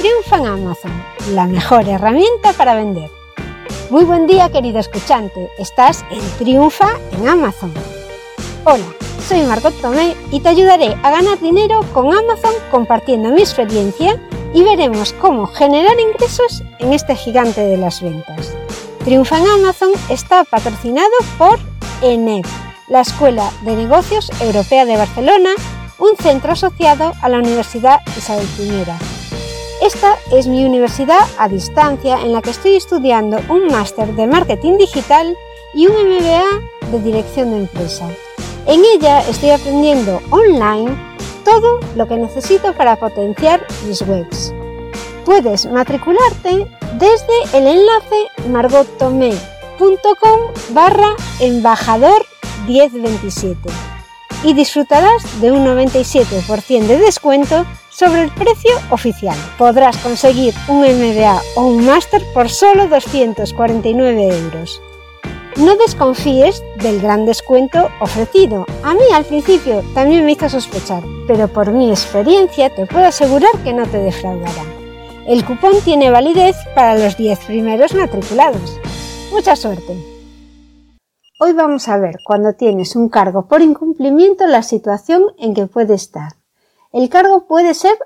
Triunfa en Amazon, la mejor herramienta para vender. Muy buen día querido escuchante, estás en Triunfa en Amazon. Hola, soy Margot Tomé y te ayudaré a ganar dinero con Amazon compartiendo mi experiencia y veremos cómo generar ingresos en este gigante de las ventas. Triunfa en Amazon está patrocinado por ENEP, la Escuela de Negocios Europea de Barcelona, un centro asociado a la Universidad Isabel I esta es mi universidad a distancia en la que estoy estudiando un máster de marketing digital y un MBA de dirección de empresa. En ella estoy aprendiendo online todo lo que necesito para potenciar mis webs. Puedes matricularte desde el enlace margottomé.com barra embajador 1027 y disfrutarás de un 97% de descuento sobre el precio oficial. Podrás conseguir un MBA o un máster por solo 249 euros. No desconfíes del gran descuento ofrecido. A mí al principio también me hizo sospechar, pero por mi experiencia te puedo asegurar que no te defraudará. El cupón tiene validez para los 10 primeros matriculados. Mucha suerte. Hoy vamos a ver cuando tienes un cargo por incumplimiento la situación en que puede estar. El cargo puede ser,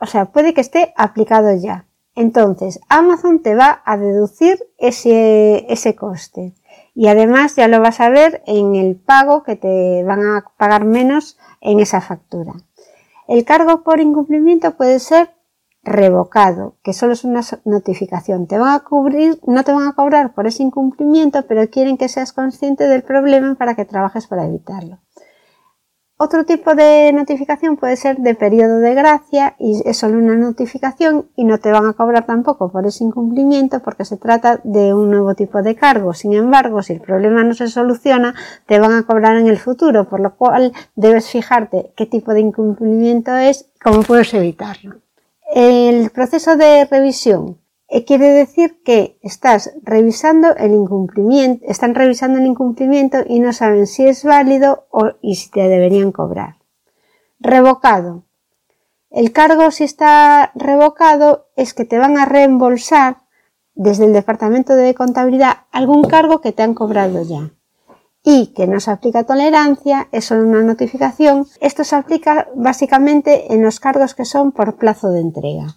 o sea, puede que esté aplicado ya. Entonces, Amazon te va a deducir ese, ese coste. Y además ya lo vas a ver en el pago que te van a pagar menos en esa factura. El cargo por incumplimiento puede ser revocado, que solo es una notificación. Te van a cubrir, no te van a cobrar por ese incumplimiento, pero quieren que seas consciente del problema para que trabajes para evitarlo. Otro tipo de notificación puede ser de periodo de gracia y es solo una notificación y no te van a cobrar tampoco por ese incumplimiento porque se trata de un nuevo tipo de cargo. Sin embargo, si el problema no se soluciona, te van a cobrar en el futuro, por lo cual debes fijarte qué tipo de incumplimiento es y cómo puedes evitarlo. El proceso de revisión quiere decir que estás revisando el incumplimiento, están revisando el incumplimiento y no saben si es válido o, y si te deberían cobrar. Revocado. El cargo si está revocado es que te van a reembolsar desde el departamento de contabilidad algún cargo que te han cobrado ya y que no se aplica tolerancia, es solo una notificación. Esto se aplica básicamente en los cargos que son por plazo de entrega.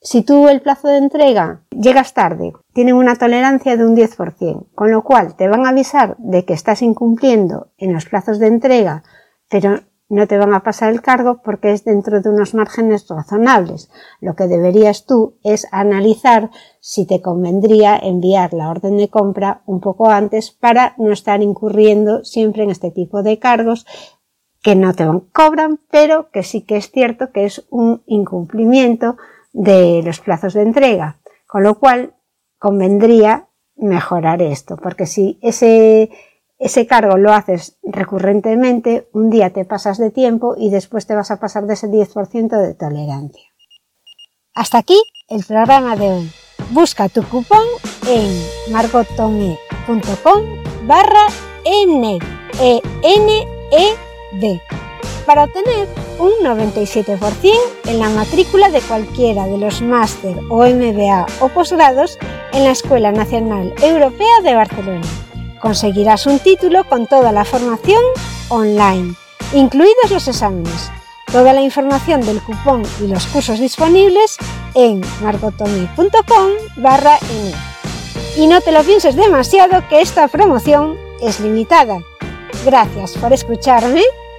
Si tú el plazo de entrega llegas tarde, tienen una tolerancia de un 10%, con lo cual te van a avisar de que estás incumpliendo en los plazos de entrega, pero no te van a pasar el cargo porque es dentro de unos márgenes razonables. Lo que deberías tú es analizar si te convendría enviar la orden de compra un poco antes para no estar incurriendo siempre en este tipo de cargos que no te cobran, pero que sí que es cierto que es un incumplimiento de los plazos de entrega. Con lo cual convendría mejorar esto, porque si ese ese cargo lo haces recurrentemente, un día te pasas de tiempo y después te vas a pasar de ese 10% de tolerancia. Hasta aquí el programa de hoy. Busca tu cupón en margotome.com barra N e N E D para obtener un 97% en la matrícula de cualquiera de los máster o MBA o posgrados en la Escuela Nacional Europea de Barcelona conseguirás un título con toda la formación online, incluidos los exámenes. Toda la información del cupón y los cursos disponibles en margotomi.com barra Y no te lo pienses demasiado que esta promoción es limitada. Gracias por escucharme